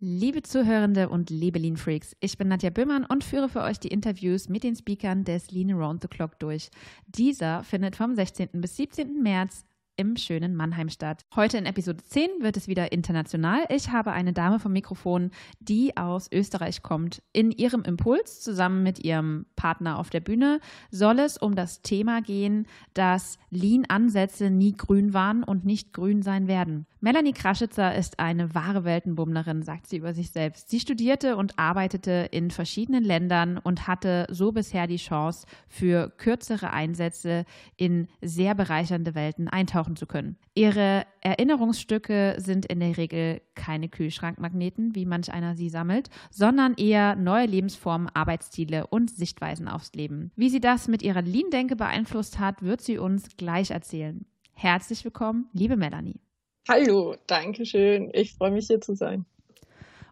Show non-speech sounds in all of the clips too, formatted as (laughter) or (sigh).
Liebe Zuhörende und liebe Lean Freaks, ich bin Nadja Böhmann und führe für euch die Interviews mit den Speakern des Lean Around the Clock durch. Dieser findet vom 16. bis 17. März im schönen Mannheim statt. Heute in Episode 10 wird es wieder international. Ich habe eine Dame vom Mikrofon, die aus Österreich kommt. In ihrem Impuls zusammen mit ihrem Partner auf der Bühne soll es um das Thema gehen, dass Lean-Ansätze nie grün waren und nicht grün sein werden. Melanie Kraschitzer ist eine wahre Weltenbummlerin, sagt sie über sich selbst. Sie studierte und arbeitete in verschiedenen Ländern und hatte so bisher die Chance, für kürzere Einsätze in sehr bereichernde Welten eintauchen zu können. Ihre Erinnerungsstücke sind in der Regel keine Kühlschrankmagneten, wie manch einer sie sammelt, sondern eher neue Lebensformen, Arbeitsstile und Sichtweisen aufs Leben. Wie sie das mit ihrer Lean-Denke beeinflusst hat, wird sie uns gleich erzählen. Herzlich willkommen, liebe Melanie. Hallo, danke schön. Ich freue mich hier zu sein.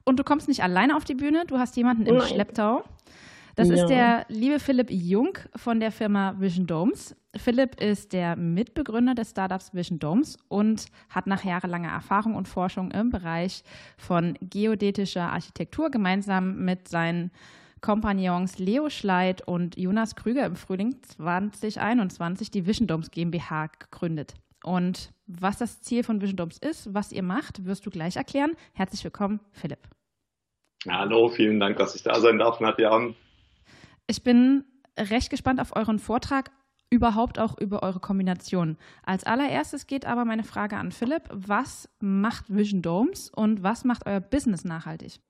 Und du kommst nicht alleine auf die Bühne, du hast jemanden im Nein. Schlepptau. Das ja. ist der liebe Philipp Jung von der Firma Vision Domes. Philipp ist der Mitbegründer des Startups Vision Domes und hat nach jahrelanger Erfahrung und Forschung im Bereich von geodätischer Architektur gemeinsam mit seinen Kompagnons Leo Schleit und Jonas Krüger im Frühling 2021 die Vision Domes GmbH gegründet. Und was das Ziel von Vision Domes ist, was ihr macht, wirst du gleich erklären. Herzlich willkommen, Philipp. Hallo, vielen Dank, dass ich da sein darf, Nadja. Ich bin recht gespannt auf euren Vortrag, überhaupt auch über eure Kombination. Als allererstes geht aber meine Frage an Philipp. Was macht Vision Domes und was macht euer Business nachhaltig?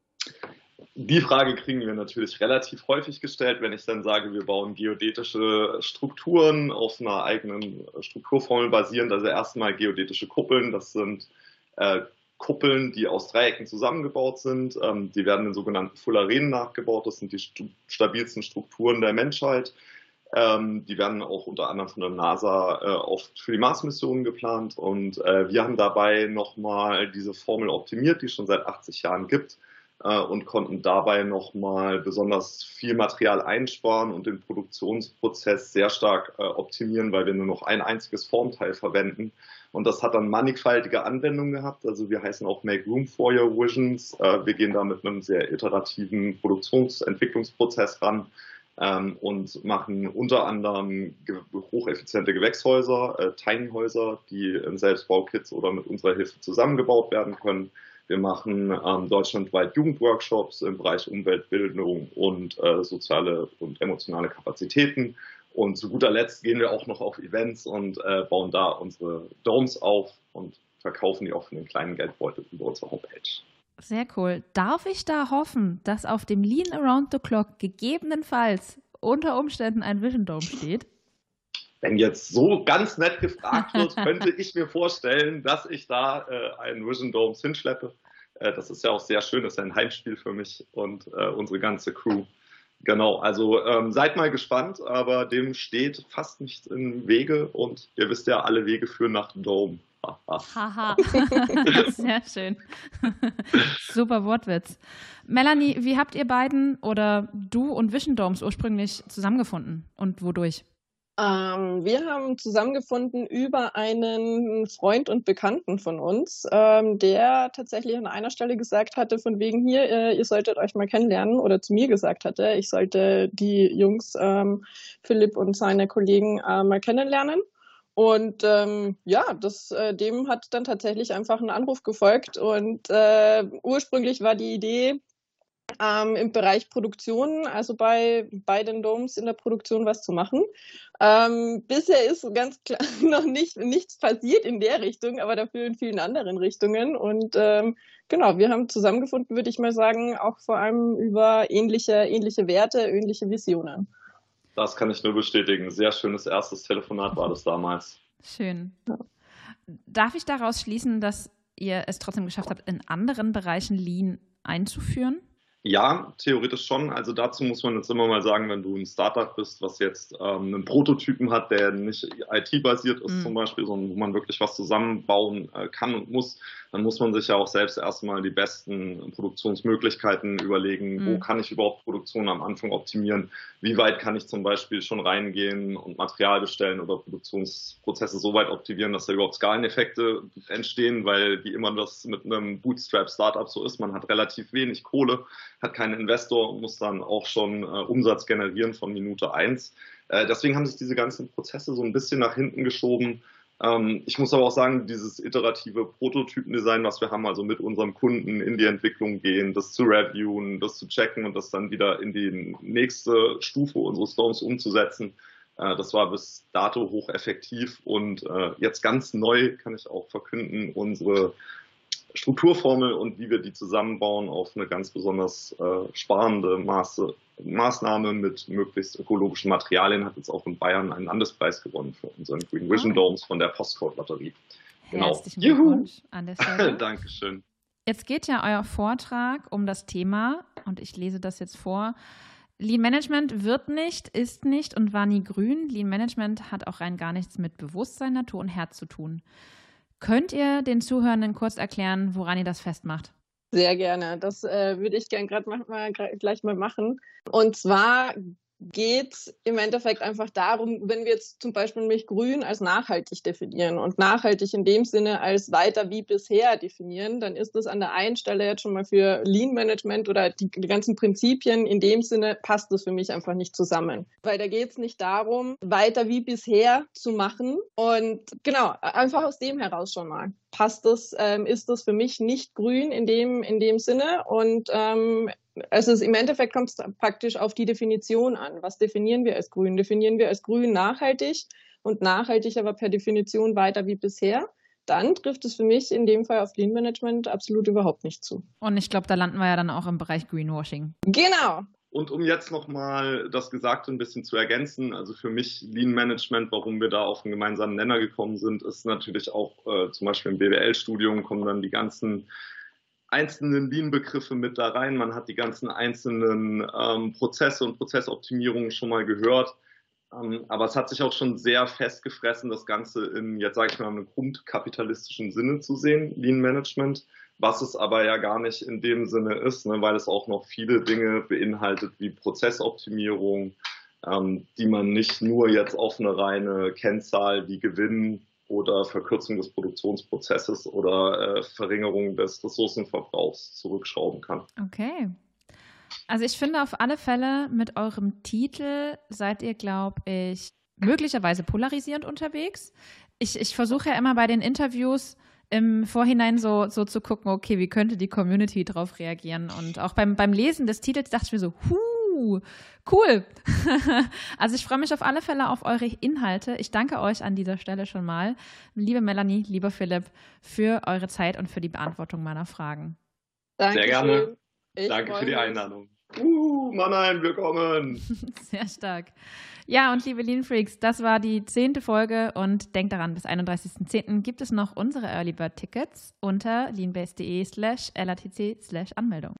Die Frage kriegen wir natürlich relativ häufig gestellt, wenn ich dann sage, wir bauen geodätische Strukturen auf einer eigenen Strukturformel basierend. Also erstmal geodätische Kuppeln, das sind äh, Kuppeln, die aus Dreiecken zusammengebaut sind. Ähm, die werden in sogenannten Fullerenen nachgebaut. Das sind die st stabilsten Strukturen der Menschheit. Ähm, die werden auch unter anderem von der NASA äh, oft für die Mars-Missionen geplant. Und äh, wir haben dabei nochmal diese Formel optimiert, die es schon seit 80 Jahren gibt äh, und konnten dabei nochmal besonders viel Material einsparen und den Produktionsprozess sehr stark äh, optimieren, weil wir nur noch ein einziges Formteil verwenden. Und das hat dann mannigfaltige Anwendungen gehabt. Also wir heißen auch Make Room for Your Visions. Äh, wir gehen da mit einem sehr iterativen Produktionsentwicklungsprozess ran. Ähm, und machen unter anderem hocheffiziente Gewächshäuser, äh, Tiny Häuser, die in Selbstbaukits oder mit unserer Hilfe zusammengebaut werden können. Wir machen ähm, deutschlandweit Jugendworkshops im Bereich Umweltbildung und äh, soziale und emotionale Kapazitäten. Und zu guter Letzt gehen wir auch noch auf Events und äh, bauen da unsere Domes auf und verkaufen die auch für einen kleinen Geldbeutel über unsere Homepage. Sehr cool. Darf ich da hoffen, dass auf dem Lean Around the Clock gegebenenfalls unter Umständen ein Vision Dome steht? wenn jetzt so ganz nett gefragt wird, könnte ich mir vorstellen, dass ich da äh, einen Vision Domes hinschleppe. Äh, das ist ja auch sehr schön, das ist ein Heimspiel für mich und äh, unsere ganze Crew. Genau, also ähm, seid mal gespannt, aber dem steht fast nichts im Wege und ihr wisst ja, alle Wege führen nach Dome. Haha, (laughs) sehr schön. (laughs) Super Wortwitz. Melanie, wie habt ihr beiden oder du und Vision Domes ursprünglich zusammengefunden und wodurch? Ähm, wir haben zusammengefunden über einen Freund und Bekannten von uns, ähm, der tatsächlich an einer Stelle gesagt hatte, von wegen hier, äh, ihr solltet euch mal kennenlernen oder zu mir gesagt hatte, ich sollte die Jungs, ähm, Philipp und seine Kollegen äh, mal kennenlernen. Und ähm, ja, das, äh, dem hat dann tatsächlich einfach ein Anruf gefolgt. Und äh, ursprünglich war die Idee, ähm, im Bereich Produktion, also bei, bei den Domes in der Produktion was zu machen. Ähm, bisher ist ganz (laughs) klar noch nicht, nichts passiert in der Richtung, aber dafür in vielen anderen Richtungen. Und ähm, genau, wir haben zusammengefunden, würde ich mal sagen, auch vor allem über ähnliche, ähnliche Werte, ähnliche Visionen. Das kann ich nur bestätigen. Sehr schönes erstes Telefonat war das damals. Schön. Darf ich daraus schließen, dass ihr es trotzdem geschafft habt, in anderen Bereichen Lean einzuführen? Ja, theoretisch schon. Also dazu muss man jetzt immer mal sagen, wenn du ein Startup bist, was jetzt ähm, einen Prototypen hat, der nicht IT-basiert ist mhm. zum Beispiel, sondern wo man wirklich was zusammenbauen äh, kann und muss, dann muss man sich ja auch selbst erstmal die besten Produktionsmöglichkeiten überlegen. Mhm. Wo kann ich überhaupt Produktion am Anfang optimieren? Wie weit kann ich zum Beispiel schon reingehen und Material bestellen oder Produktionsprozesse so weit optimieren, dass da überhaupt Skaleneffekte entstehen, weil wie immer das mit einem Bootstrap-Startup so ist, man hat relativ wenig Kohle hat keinen Investor und muss dann auch schon äh, Umsatz generieren von Minute eins. Äh, deswegen haben sich diese ganzen Prozesse so ein bisschen nach hinten geschoben. Ähm, ich muss aber auch sagen, dieses iterative Prototypendesign, was wir haben, also mit unserem Kunden in die Entwicklung gehen, das zu reviewen, das zu checken und das dann wieder in die nächste Stufe unseres Stones umzusetzen, äh, das war bis dato hocheffektiv und äh, jetzt ganz neu kann ich auch verkünden, unsere Strukturformel und wie wir die zusammenbauen auf eine ganz besonders äh, sparende Maße, Maßnahme mit möglichst ökologischen Materialien hat jetzt auch in Bayern einen Landespreis gewonnen für unseren Green Vision ah. Domes von der Postcode-Lotterie. Genau. Herzlichen Glückwunsch an der Stelle. (laughs) Dankeschön. Jetzt geht ja euer Vortrag um das Thema, und ich lese das jetzt vor. Lean Management wird nicht, ist nicht und war nie grün. Lean Management hat auch rein gar nichts mit Bewusstsein, Natur und Herz zu tun. Könnt ihr den Zuhörenden kurz erklären, woran ihr das festmacht? Sehr gerne. Das äh, würde ich gerne gerade gleich mal machen. Und zwar geht im Endeffekt einfach darum, wenn wir jetzt zum Beispiel nämlich grün als nachhaltig definieren und nachhaltig in dem Sinne als weiter wie bisher definieren, dann ist das an der einen Stelle jetzt schon mal für Lean Management oder die, die ganzen Prinzipien in dem Sinne passt das für mich einfach nicht zusammen. Weil da geht es nicht darum, weiter wie bisher zu machen und genau, einfach aus dem heraus schon mal passt das, ähm, ist das für mich nicht grün in dem, in dem Sinne. Und ähm, also im Endeffekt kommt es praktisch auf die Definition an. Was definieren wir als grün? Definieren wir als grün nachhaltig und nachhaltig aber per Definition weiter wie bisher? Dann trifft es für mich in dem Fall auf Lean Management absolut überhaupt nicht zu. Und ich glaube, da landen wir ja dann auch im Bereich Greenwashing. Genau, und um jetzt nochmal das Gesagte ein bisschen zu ergänzen, also für mich Lean Management, warum wir da auf einen gemeinsamen Nenner gekommen sind, ist natürlich auch äh, zum Beispiel im BWL-Studium kommen dann die ganzen einzelnen Lean-Begriffe mit da rein. Man hat die ganzen einzelnen ähm, Prozesse und Prozessoptimierungen schon mal gehört. Ähm, aber es hat sich auch schon sehr festgefressen, das Ganze in, jetzt sage ich mal, einem grundkapitalistischen Sinne zu sehen, Lean Management was es aber ja gar nicht in dem Sinne ist, ne, weil es auch noch viele Dinge beinhaltet wie Prozessoptimierung, ähm, die man nicht nur jetzt auf eine reine Kennzahl wie Gewinn oder Verkürzung des Produktionsprozesses oder äh, Verringerung des Ressourcenverbrauchs zurückschrauben kann. Okay. Also ich finde auf alle Fälle mit eurem Titel seid ihr, glaube ich, möglicherweise polarisierend unterwegs. Ich, ich versuche ja immer bei den Interviews im Vorhinein so, so zu gucken, okay, wie könnte die Community darauf reagieren? Und auch beim, beim Lesen des Titels dachte ich mir so, huh, cool. (laughs) also ich freue mich auf alle Fälle auf eure Inhalte. Ich danke euch an dieser Stelle schon mal, liebe Melanie, lieber Philipp, für eure Zeit und für die Beantwortung meiner Fragen. Danke Sehr gerne. Ich Danke für die Einladung. Uh, Mannheim, willkommen. (laughs) Sehr stark. Ja, und liebe Lean Freaks, das war die zehnte Folge und denkt daran, bis 31.10. gibt es noch unsere Early Bird Tickets unter leanbase.de slash latc slash Anmeldung.